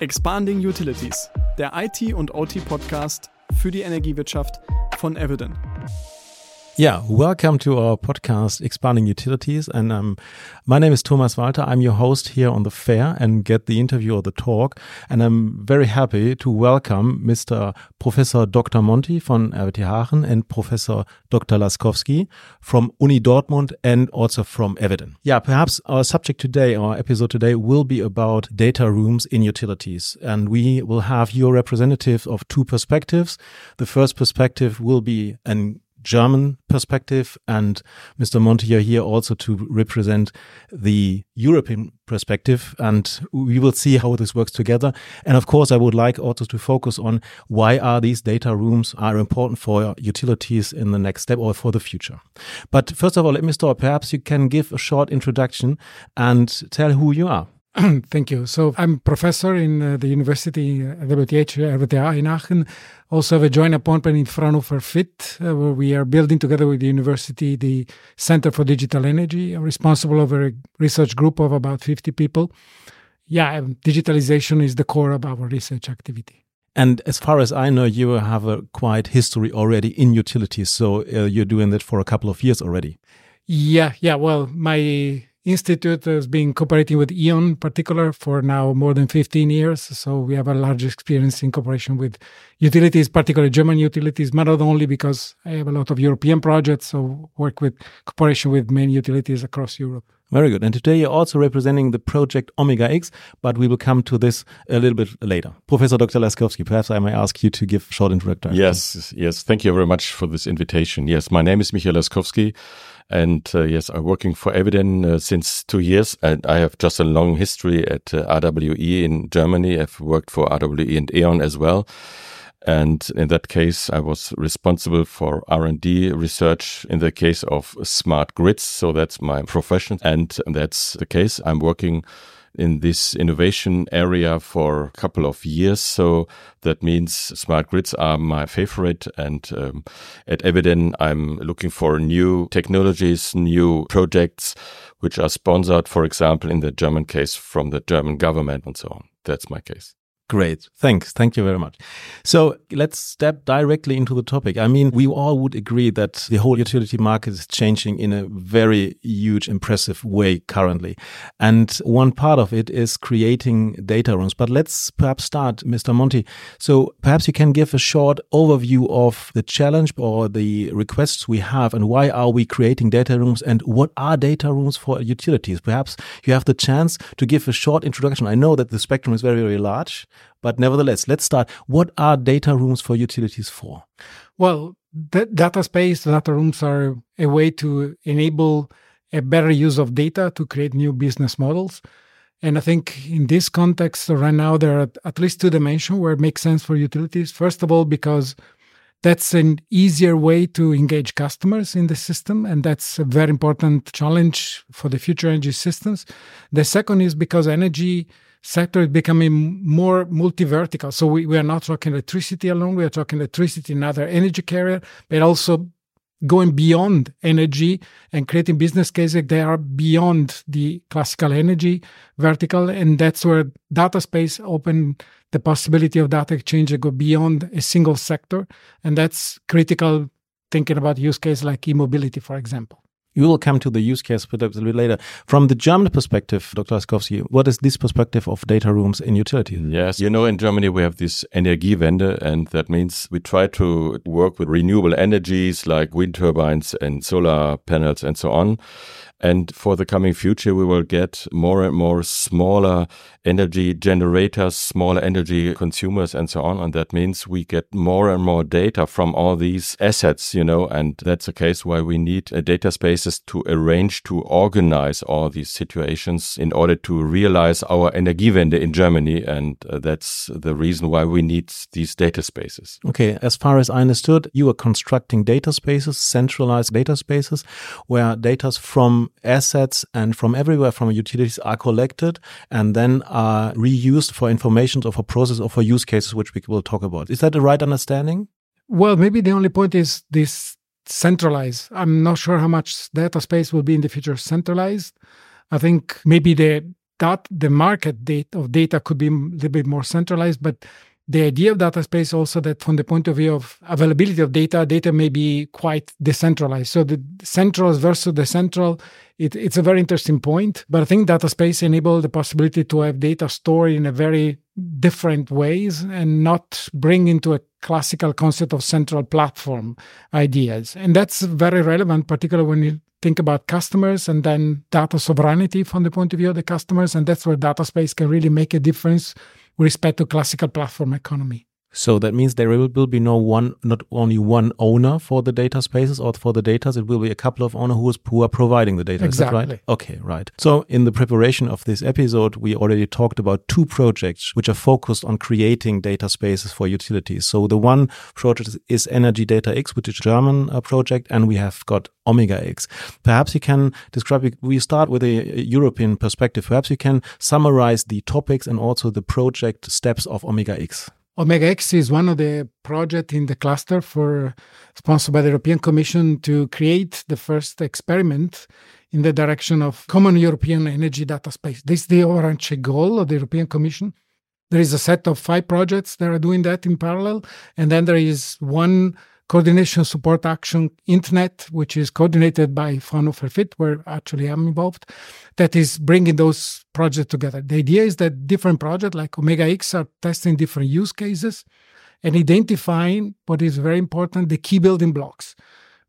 Expanding Utilities, der IT- und OT-Podcast für die Energiewirtschaft von Eviden. Yeah, welcome to our podcast, Expanding Utilities. And um, my name is Thomas Walter. I'm your host here on the fair and get the interview or the talk. And I'm very happy to welcome Mr. Professor Dr. Monti from RWTH Aachen and Professor Dr. Laskowski from Uni Dortmund and also from Eviden. Yeah, perhaps our subject today, our episode today will be about data rooms in utilities. And we will have your representative of two perspectives. The first perspective will be an German perspective, and Mr. Monti are here also to represent the European perspective, and we will see how this works together. And of course, I would like also to focus on why are these data rooms are important for utilities in the next step or for the future. But first of all, let me start. Perhaps you can give a short introduction and tell who you are. Thank you. So I'm professor in uh, the University uh, WTH RWTH in Aachen. Also have a joint appointment in Fraunhofer FIT, uh, where we are building together with the university the Center for Digital Energy, I'm responsible over a research group of about 50 people. Yeah, um, digitalization is the core of our research activity. And as far as I know, you have a quite history already in utilities. So uh, you're doing that for a couple of years already. Yeah, yeah. Well, my institute has been cooperating with E.ON in particular for now more than 15 years. So we have a large experience in cooperation with utilities, particularly German utilities, but not only because I have a lot of European projects, so work with cooperation with many utilities across Europe. Very good. And today you're also representing the project Omega X, but we will come to this a little bit later. Professor Dr. Laskowski, perhaps I may ask you to give a short introduction. Yes, yes. Thank you very much for this invitation. Yes, my name is Michael Laskowski. And uh, yes, I'm working for Eviden uh, since two years, and I have just a long history at uh, RWE in Germany. I've worked for RWE and E.ON as well. And in that case, I was responsible for R&D research in the case of smart grids. So that's my profession. And that's the case. I'm working in this innovation area for a couple of years. So that means smart grids are my favorite. And um, at Eviden, I'm looking for new technologies, new projects, which are sponsored, for example, in the German case from the German government and so on. That's my case. Great. Thanks. Thank you very much. So let's step directly into the topic. I mean, we all would agree that the whole utility market is changing in a very huge, impressive way currently. And one part of it is creating data rooms. But let's perhaps start, Mr. Monti. So perhaps you can give a short overview of the challenge or the requests we have and why are we creating data rooms and what are data rooms for utilities? Perhaps you have the chance to give a short introduction. I know that the spectrum is very, very large. But nevertheless, let's start. What are data rooms for utilities for? Well, the data space, data rooms are a way to enable a better use of data to create new business models. And I think in this context, right now, there are at least two dimensions where it makes sense for utilities. First of all, because that's an easier way to engage customers in the system, and that's a very important challenge for the future energy systems. The second is because energy sector is becoming more multi-vertical. So we, we are not talking electricity alone, we are talking electricity and other energy carrier, but also going beyond energy and creating business cases that are beyond the classical energy vertical. And that's where data space open the possibility of data exchange that go beyond a single sector. And that's critical thinking about use case like e-mobility, for example. You will come to the use case a little bit later. From the German perspective, Dr. Laskowski, what is this perspective of data rooms in utility? Yes, you know, in Germany we have this Energiewende, and that means we try to work with renewable energies like wind turbines and solar panels and so on. And for the coming future, we will get more and more smaller energy generators, smaller energy consumers, and so on. And that means we get more and more data from all these assets, you know, and that's the case why we need uh, data spaces to arrange, to organize all these situations in order to realize our Energiewende in Germany. And uh, that's the reason why we need these data spaces. Okay. As far as I understood, you are constructing data spaces, centralized data spaces, where data from assets and from everywhere from utilities are collected and then are reused for information or for process or for use cases, which we will talk about. Is that the right understanding? Well, maybe the only point is this centralized. I'm not sure how much data space will be in the future centralized. I think maybe the that the market date of data could be a little bit more centralized, but the idea of data space also that from the point of view of availability of data, data may be quite decentralized. So the central versus the central, it, it's a very interesting point. But I think data space enable the possibility to have data stored in a very different ways and not bring into a classical concept of central platform ideas. And that's very relevant, particularly when you think about customers and then data sovereignty from the point of view of the customers. And that's where data space can really make a difference with respect to classical platform economy. So that means there will, be no one, not only one owner for the data spaces or for the data. It will be a couple of owners who, who are providing the data. Exactly. Is that right? Okay, right. So in the preparation of this episode, we already talked about two projects which are focused on creating data spaces for utilities. So the one project is Energy Data X, which is a German uh, project, and we have got Omega X. Perhaps you can describe, we start with a European perspective. Perhaps you can summarize the topics and also the project steps of Omega X. Omega X is one of the projects in the cluster for sponsored by the European Commission to create the first experiment in the direction of common European energy data space. This is the overarching goal of the European Commission. There is a set of five projects that are doing that in parallel, and then there is one coordination support action internet, which is coordinated by Fraunhofer FIT, where actually I'm involved, that is bringing those projects together. The idea is that different projects like Omega X are testing different use cases and identifying what is very important, the key building blocks.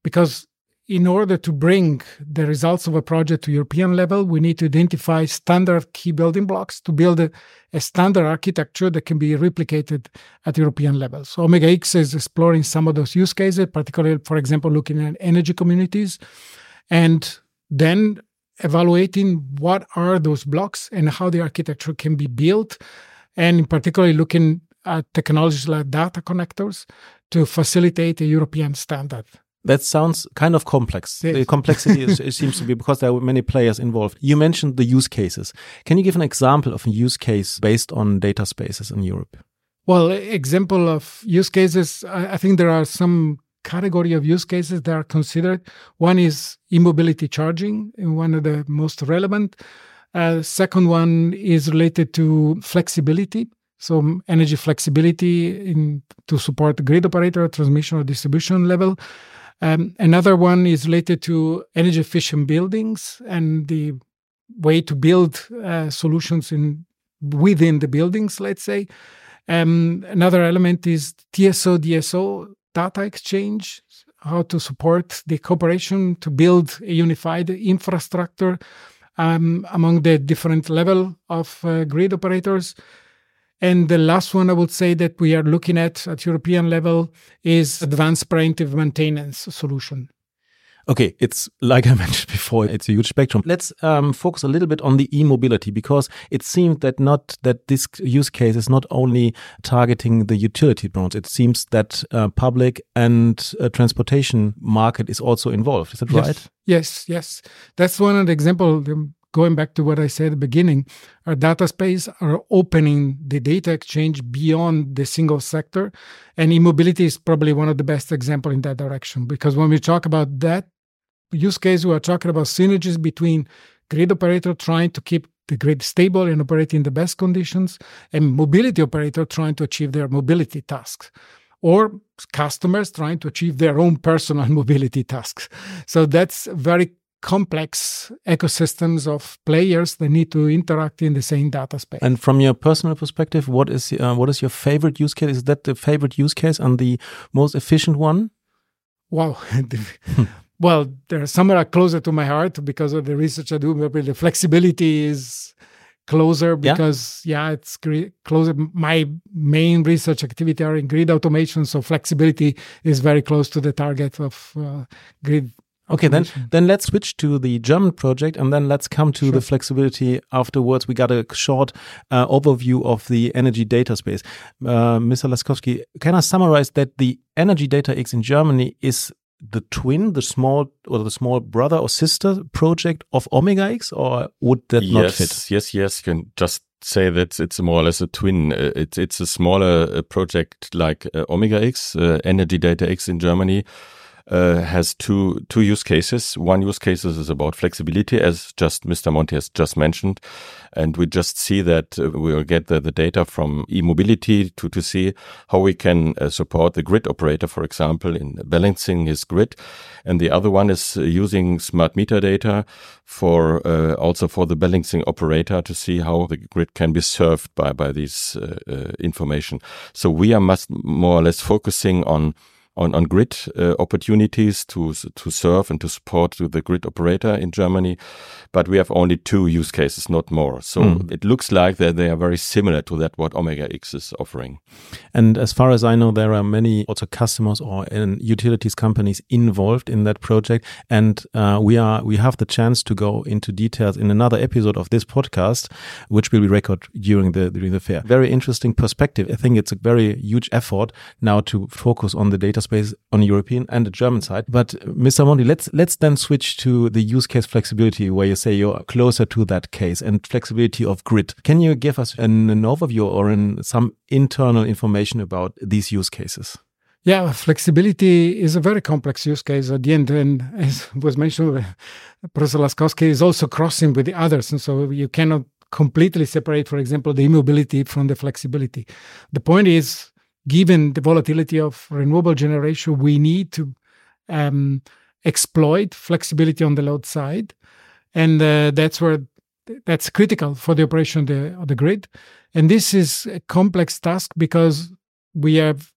Because in order to bring the results of a project to European level, we need to identify standard key building blocks to build a, a, standard architecture that can be replicated at European level. So Omega X is exploring some of those use cases, particularly, for example, looking at energy communities, and then evaluating what are those blocks and how the architecture can be built, and in particular looking at technologies like data connectors to facilitate a European standard. That sounds kind of complex. Yes. The complexity is, it seems to be because there are many players involved. You mentioned the use cases. Can you give an example of a use case based on data spaces in Europe? Well, example of use cases, I, I think there are some category of use cases that are considered. One is e-mobility charging, one of the most relevant. Uh, second one is related to flexibility. So energy flexibility in, to support grid operator, transmission or distribution level. Um, another one is related to energy efficient buildings and the way to build uh, solutions in within the buildings, let's say. Um, another element is TSO DSO data exchange, how to support the cooperation to build a unified infrastructure um, among the different level of uh, grid operators. And the last one I would say that we are looking at at European level is advanced preventive maintenance solution. Okay, it's like I mentioned before, it's a huge spectrum. Let's um, focus a little bit on the e-mobility because it seems that not that this use case is not only targeting the utility branch. It seems that uh, public and uh, transportation market is also involved. Is that yes. right? Yes, yes. That's one of the example going back to what I said at the beginning, our data space are opening the data exchange beyond the single sector. And e-mobility is probably one of the best example in that direction. Because when we talk about that use case, we are talking about synergies between grid operator trying to keep the grid stable and operating in the best conditions, and mobility operator trying to achieve their mobility tasks or customers trying to achieve their own personal mobility tasks. So that's very complex ecosystems of players that need to interact in the same data space. And from your personal perspective, what is uh, what is your favorite use case? Is that the favorite use case and the most efficient one? Wow. well, there are some that are closer to my heart because of the research I do. Maybe the flexibility is closer because yeah, yeah it's closer. My main research activity are in grid automation, so flexibility is very close to the target of uh, grid Okay, then then let's switch to the German project, and then let's come to sure. the flexibility afterwards. We got a short uh, overview of the energy data space. Uh, Mr. Laskowski, can I summarize that the Energy Data X in Germany is the twin, the small or the small brother or sister project of Omega X, or would that yes, not fit? Yes, yes, you can just say that it's more or less a twin. Uh, it's it's a smaller uh, project like uh, Omega X, uh, Energy Data X in Germany uh, has two two use cases. One use case is about flexibility, as just Mr. Monti has just mentioned, and we just see that uh, we will get the, the data from e-mobility to to see how we can uh, support the grid operator, for example, in balancing his grid. And the other one is uh, using smart meter data for uh, also for the balancing operator to see how the grid can be served by by this uh, information. So we are must more or less focusing on on, on grid uh, opportunities to to serve and to support the grid operator in Germany, but we have only two use cases, not more. So mm. it looks like that they are very similar to that what Omega X is offering. And as far as I know, there are many also customers or utilities companies involved in that project, and uh, we are we have the chance to go into details in another episode of this podcast, which will be recorded during the during the fair. Very interesting perspective. I think it's a very huge effort now to focus on the data space on the European and the German side. But uh, Mr. Monti, let's let's then switch to the use case flexibility, where you say you're closer to that case and flexibility of grid. Can you give us an, an overview or some internal information about these use cases? Yeah, flexibility is a very complex use case at the end. And as was mentioned, Professor Laskowski is also crossing with the others. And so you cannot completely separate, for example, the e-mobility from the flexibility. The point is given the volatility of renewable generation, we need to um, exploit flexibility on the load side, and uh, that's where that's critical for the operation of the, of the grid. And this is a complex task because we have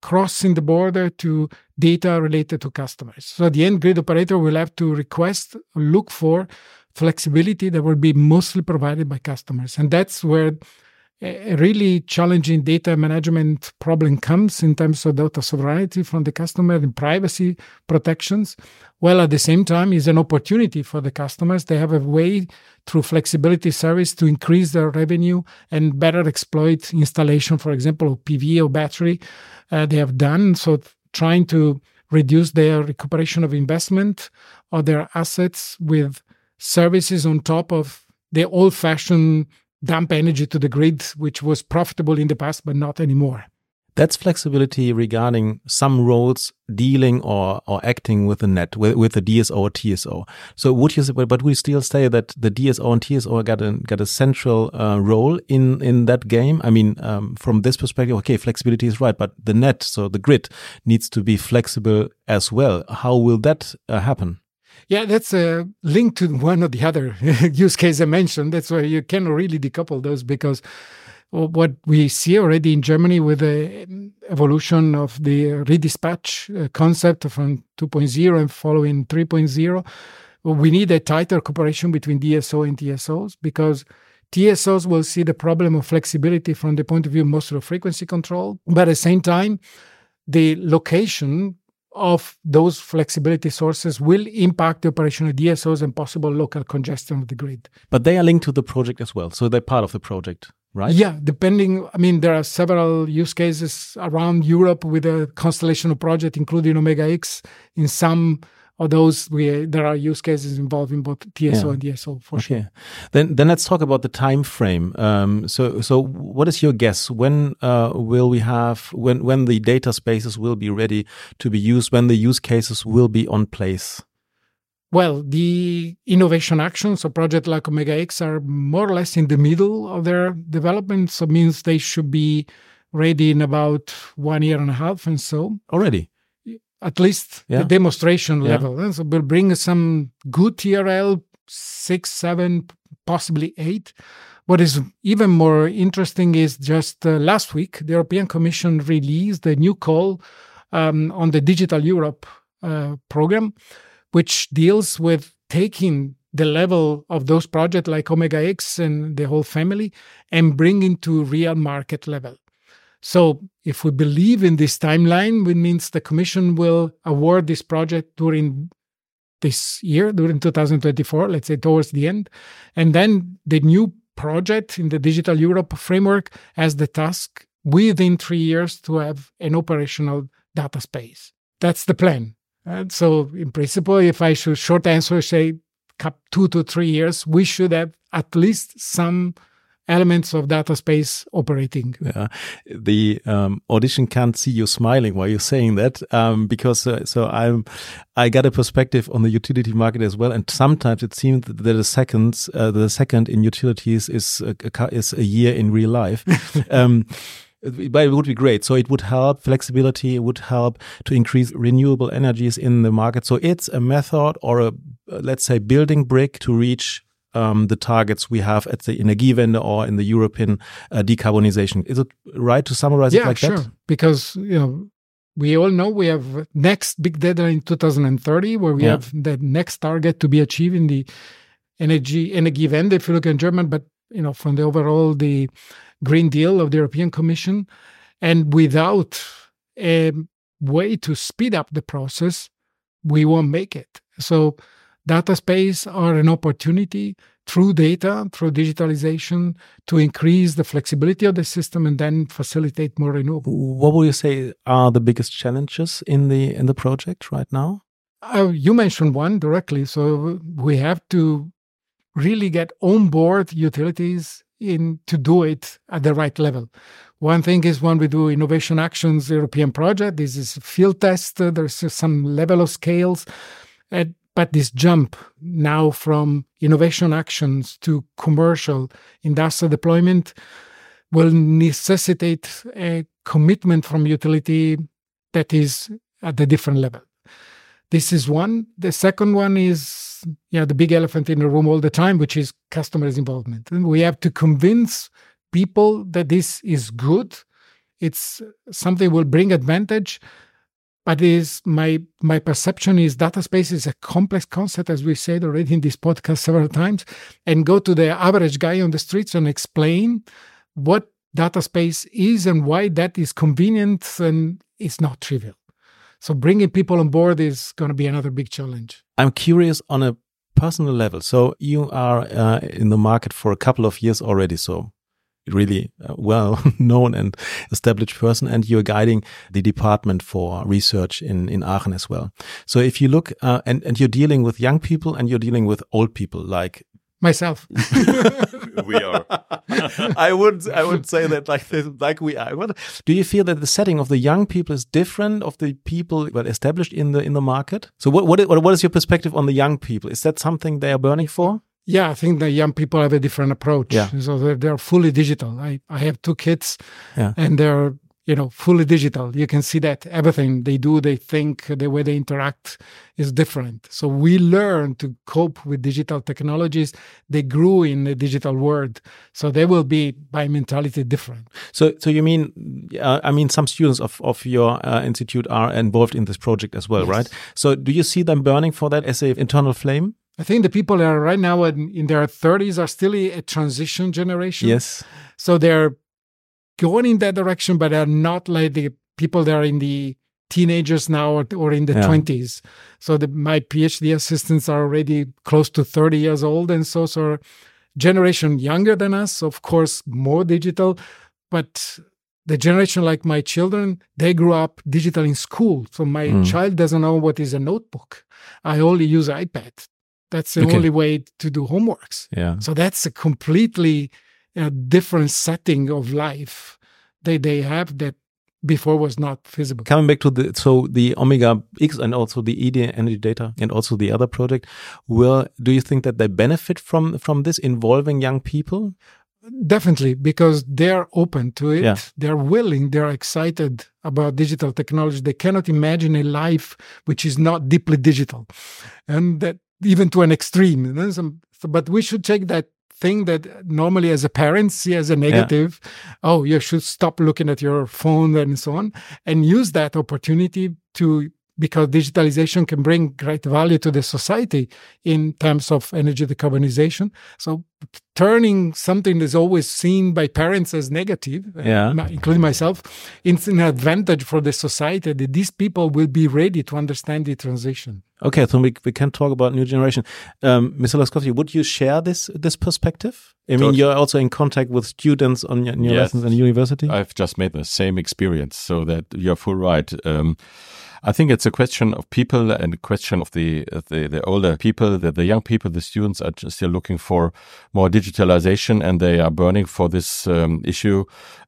crossing the border to data related to customers. So the end grid operator will have to request, look for flexibility that will be mostly provided by customers, and that's where a really challenging data management problem comes in terms of data sovereignty from the customer and privacy protections. Well, at the same time, is an opportunity for the customers. They have a way through flexibility service to increase their revenue and better exploit installation, for example, of PV or battery. Uh, they have done so, trying to reduce their recuperation of investment or their assets with services on top of the old-fashioned dump energy to the grid, which was profitable in the past, but not anymore. That's flexibility regarding some roles dealing or, or acting with the net, with, with the DSO or TSO. So would you, say but we still say that the DSO and TSO got a, got a central uh, role in, in that game? I mean, um, from this perspective, okay, flexibility is right, but the net, so the grid needs to be flexible as well. How will that uh, happen? Yeah, that's a link to one of the other use case I mentioned. That's why you cannot really decouple those because what we see already in Germany with the evolution of the redispatch uh, concept from 2.0 and following 3.0, we need a tighter cooperation between DSO and TSOs because TSOs will see the problem of flexibility from the point of view mostly of frequency control, but at the same time, the location of those flexibility sources will impact the operational DSOs and possible local congestion of the grid. But they are linked to the project as well. So they're part of the project, right? Yeah, depending. I mean, there are several use cases around Europe with a constellation of projects, including Omega X. In some or those we there are use cases involving both TSO yeah. and DSO for okay. sure. Then then let's talk about the time frame. Um, so so what is your guess? When uh, will we have when when the data spaces will be ready to be used? When the use cases will be on place? Well, the innovation actions of project like Omega X are more or less in the middle of their development. So means they should be ready in about one year and a half and so already at least yeah. the demonstration yeah. level. And so we'll bring some good TRL, six, seven, possibly eight. What is even more interesting is just uh, last week, the European Commission released a new call um, on the Digital Europe uh, program, which deals with taking the level of those projects like Omega X and the whole family and bringing to real market level. So if we believe in this timeline, it means the Commission will award this project during this year, during 2024, let's say towards the end. And then the new project in the Digital Europe framework has the task within three years to have an operational data space. That's the plan. And so, in principle, if I should short answer, say two to three years, we should have at least some elements of data space operating. Yeah. The um, audition can't see you smiling while you're saying that um, because uh, so I'm I got a perspective on the utility market as well, and sometimes it seems that the seconds uh, the second in utilities is a, is a year in real life. um, but it would be great. So it would help flexibility. It would help to increase renewable energies in the market. So it's a method or a, let's say, building brick to reach um, the targets we have at the Energiewende or in the European uh, decarbonization. Is it right to summarize yeah, it like sure. that? Because you know we all know we have next big deadline in 2030 where we yeah. have the next target to be achieved in the energy Energiewende if you look in German, but you know from the overall the Green Deal of the European Commission, and without a way to speed up the process, we won't make it. So data space are an opportunity through data, through digitalization, to increase the flexibility of the system and then facilitate more renewable. What would you say are the biggest challenges in the in the project right now? Uh, you mentioned one directly. So we have to really get on board utilities in to do it at the right level. One thing is when we do innovation actions European project, this is field test. Uh, there's some level of scales, and but this jump now from innovation actions to commercial industrial deployment will necessitate a commitment from utility that is at a different level. This is one. The second one is yeah, the big elephant in the room all the time, which is customers' involvement. And we have to convince people that this is good. It's something will bring advantage, but is my my perception is data space is a complex concept as we said already in this podcast several times and go to the average guy on the streets and explain what data space is and why that is convenient and it's not trivial. So bringing people on board is going to be another big challenge. I'm curious on a personal level. So you are uh, in the market for a couple of years already so really uh, well known and established person and you're guiding the department for research in, in Aachen as well. So if you look uh, and, and you're dealing with young people and you're dealing with old people like myself. we are. I would I would say that like this, like we are. What, do you feel that the setting of the young people is different of the people well established in the in the market? So what what what is your perspective on the young people? Is that something they are burning for? Yeah, I think the young people have a different approach. Yeah. So they're, they're fully digital. I, I have two kids yeah. and they're, you know, fully digital. You can see that everything they do, they think, the way they interact is different. So we learn to cope with digital technologies. They grew in the digital world. So they will be by mentality different. So, so you mean, uh, I mean, some students of, of your uh, institute are involved in this project as well, yes. right? So do you see them burning for that as an internal flame? I think the people that are right now in, in their 30s are still a transition generation. Yes. So they're going in that direction, but they're not like the people that are in the teenagers now or, or in the yeah. 20s. So the, my PhD assistants are already close to 30 years old. And so, so generation younger than us, of course, more digital. But the generation like my children, they grew up digital in school. So my mm. child doesn't know what is a notebook. I only use iPad that's the okay. only way to do homeworks. Yeah. So that's a completely uh, different setting of life that they have that before was not feasible. Coming back to the so the Omega X and also the ED Energy Data and also the other project, will do you think that they benefit from from this involving young people? Definitely, because they're open to it. Yeah. They're willing. They're excited about digital technology. They cannot imagine a life which is not deeply digital, and that even to an extreme. You know? Some, so, but we should take that thing that normally as a parent see as a negative yeah. oh you should stop looking at your phone and so on and use that opportunity to because digitalization can bring great value to the society in terms of energy decarbonization. So turning something that's always seen by parents as negative, uh, yeah. uh, including myself, it's an advantage for the society that these people will be ready to understand the transition. Okay, so we, we can talk about new generation. Um, Mr. Laskowski, would you share this this perspective? I mean, you're also in contact with students on your, your yes. lessons in university. I've just made the same experience, so that you're full right. Um, I think it's a question of people and a question of the the, the older people, the, the young people, the students are still looking for more digitalization, and they are burning for this um, issue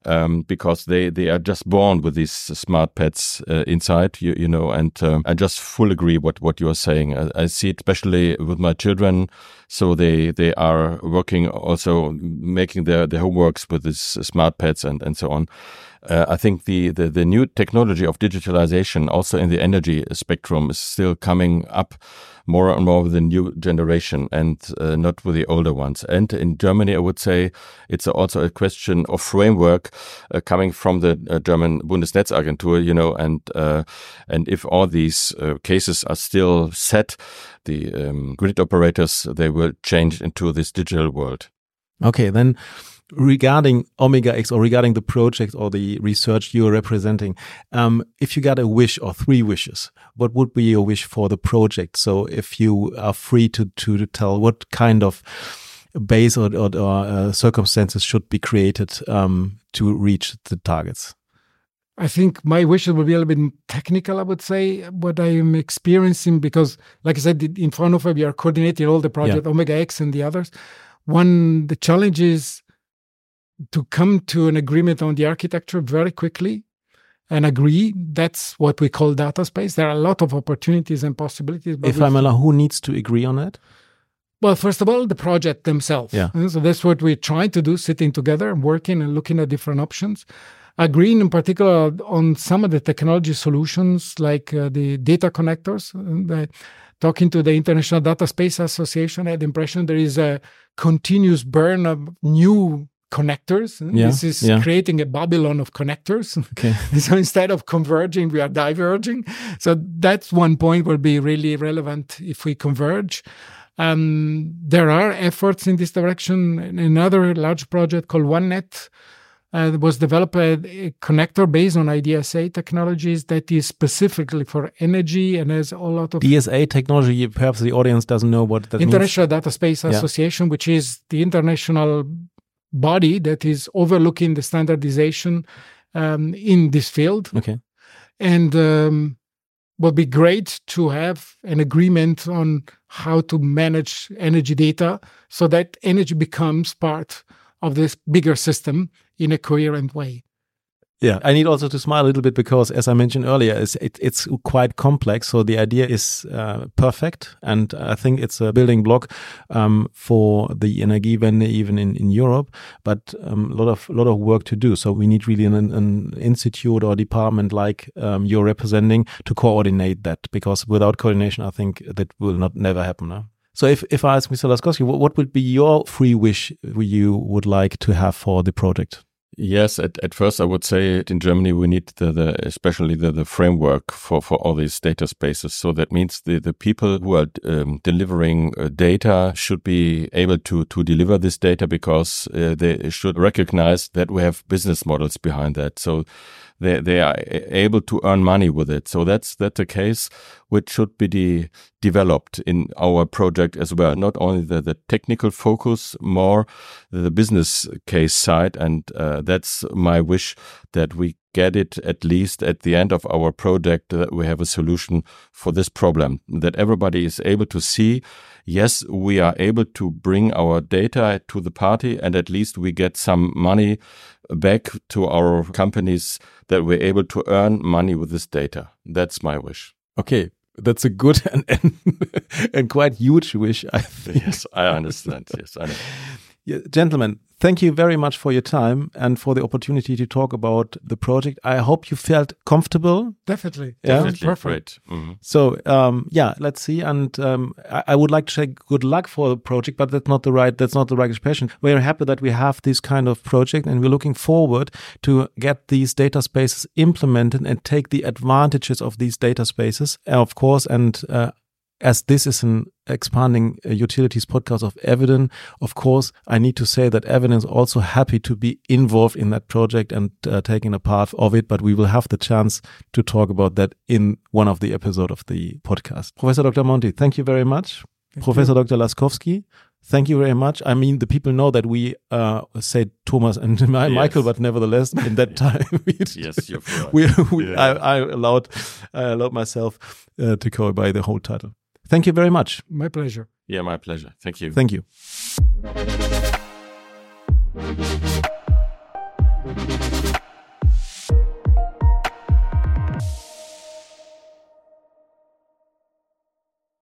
um, because they they are just born with these smart pets uh, inside, you, you know. And um, I just full agree what what you are saying. I, I see it especially with my children. So they they are working also making their their homeworks with these smart pads and and so on. Uh, I think the, the, the new technology of digitalization, also in the energy spectrum, is still coming up more and more with the new generation and uh, not with the older ones. And in Germany, I would say it's also a question of framework uh, coming from the uh, German Bundesnetzagentur, you know, and uh, and if all these uh, cases are still set, the um, grid operators they will change into this digital world. Okay, then regarding Omega X or regarding the project or the research you are representing, um, if you got a wish or three wishes, what would be your wish for the project? So if you are free to, to, to tell what kind of base or, or, or uh, circumstances should be created um, to reach the targets? I think my wishes will be a little bit technical, I would say, what I am experiencing, because, like I said, in front Fraunhofer, we are coordinating all the project, yeah. Omega X and the others. One, the challenge is to come to an agreement on the architecture very quickly and agree. That's what we call data space. There are a lot of opportunities and possibilities. if I'm allowed, who needs to agree on it? Well, first of all, the project themselves. Yeah. So that's what we're trying to do, sitting together and working and looking at different options. Agreeing in particular on some of the technology solutions like uh, the data connectors. The, talking to the International Data Space Association, I had the impression there is a continuous burn of new connectors. Yeah, this is yeah. creating a Babylon of connectors. Okay. so instead of converging, we are diverging. So that's one point will be really relevant if we converge. Um, there are efforts in this direction. Another large project called OneNet uh, was developed a, a, connector based on IDSA technologies that is specifically for energy and has a lot of DSA technology. Perhaps the audience doesn't know what that International means. Data Space Association, yeah. which is the international body that is overlooking the standardization um, in this field. Okay. And um, would be great to have an agreement on how to manage energy data so that energy becomes part of this bigger system in a coherent way. Yeah, I need also to smile a little bit because, as I mentioned earlier, it's, it, it's quite complex. So the idea is uh, perfect, and I think it's a building block um, for the Energiewende even in, in Europe. But a um, lot of lot of work to do. So we need really an, an institute or department like um, you're representing to coordinate that. Because without coordination, I think that will not never happen. So if, if I ask Mr. Laskowski, what, what would be your free wish you would like to have for the project? Yes, at, at first I would say in Germany we need the, the especially the, the framework for, for all these data spaces. So that means the, the people who are um, delivering uh, data should be able to to deliver this data because uh, they should recognize that we have business models behind that. So they they are able to earn money with it. So that's that's a case which should be de developed in our project as well. Not only the, the technical focus, more the business case side, and uh, that's my wish that we get it at least at the end of our project that we have a solution for this problem that everybody is able to see yes we are able to bring our data to the party and at least we get some money back to our companies that we're able to earn money with this data. That's my wish. Okay that's a good and and, and quite huge wish i think. yes i understand. Yes i know yeah, gentlemen, thank you very much for your time and for the opportunity to talk about the project. I hope you felt comfortable. Definitely. Yeah? Definitely. Perfect. Mm -hmm. So, um, yeah, let's see. And um, I, I, would like to say good luck for the project, but that's not the right, that's not the right expression. We're happy that we have this kind of project and we're looking forward to get these data spaces implemented and take the advantages of these data spaces, of course, and uh, as this is an expanding uh, utilities podcast of Eviden, of course, I need to say that Eviden is also happy to be involved in that project and uh, taking a part of it. But we will have the chance to talk about that in one of the episode of the podcast. Professor Dr. Monti, thank you very much. Thank Professor you. Dr. Laskowski, thank you very much. I mean, the people know that we uh, said Thomas and yes. Michael, but nevertheless, in that time, yes, you're right. we, we yeah. I, I, allowed I allowed myself uh, to go by the whole title. Thank you very much. My pleasure. Yeah, my pleasure. Thank you. Thank you.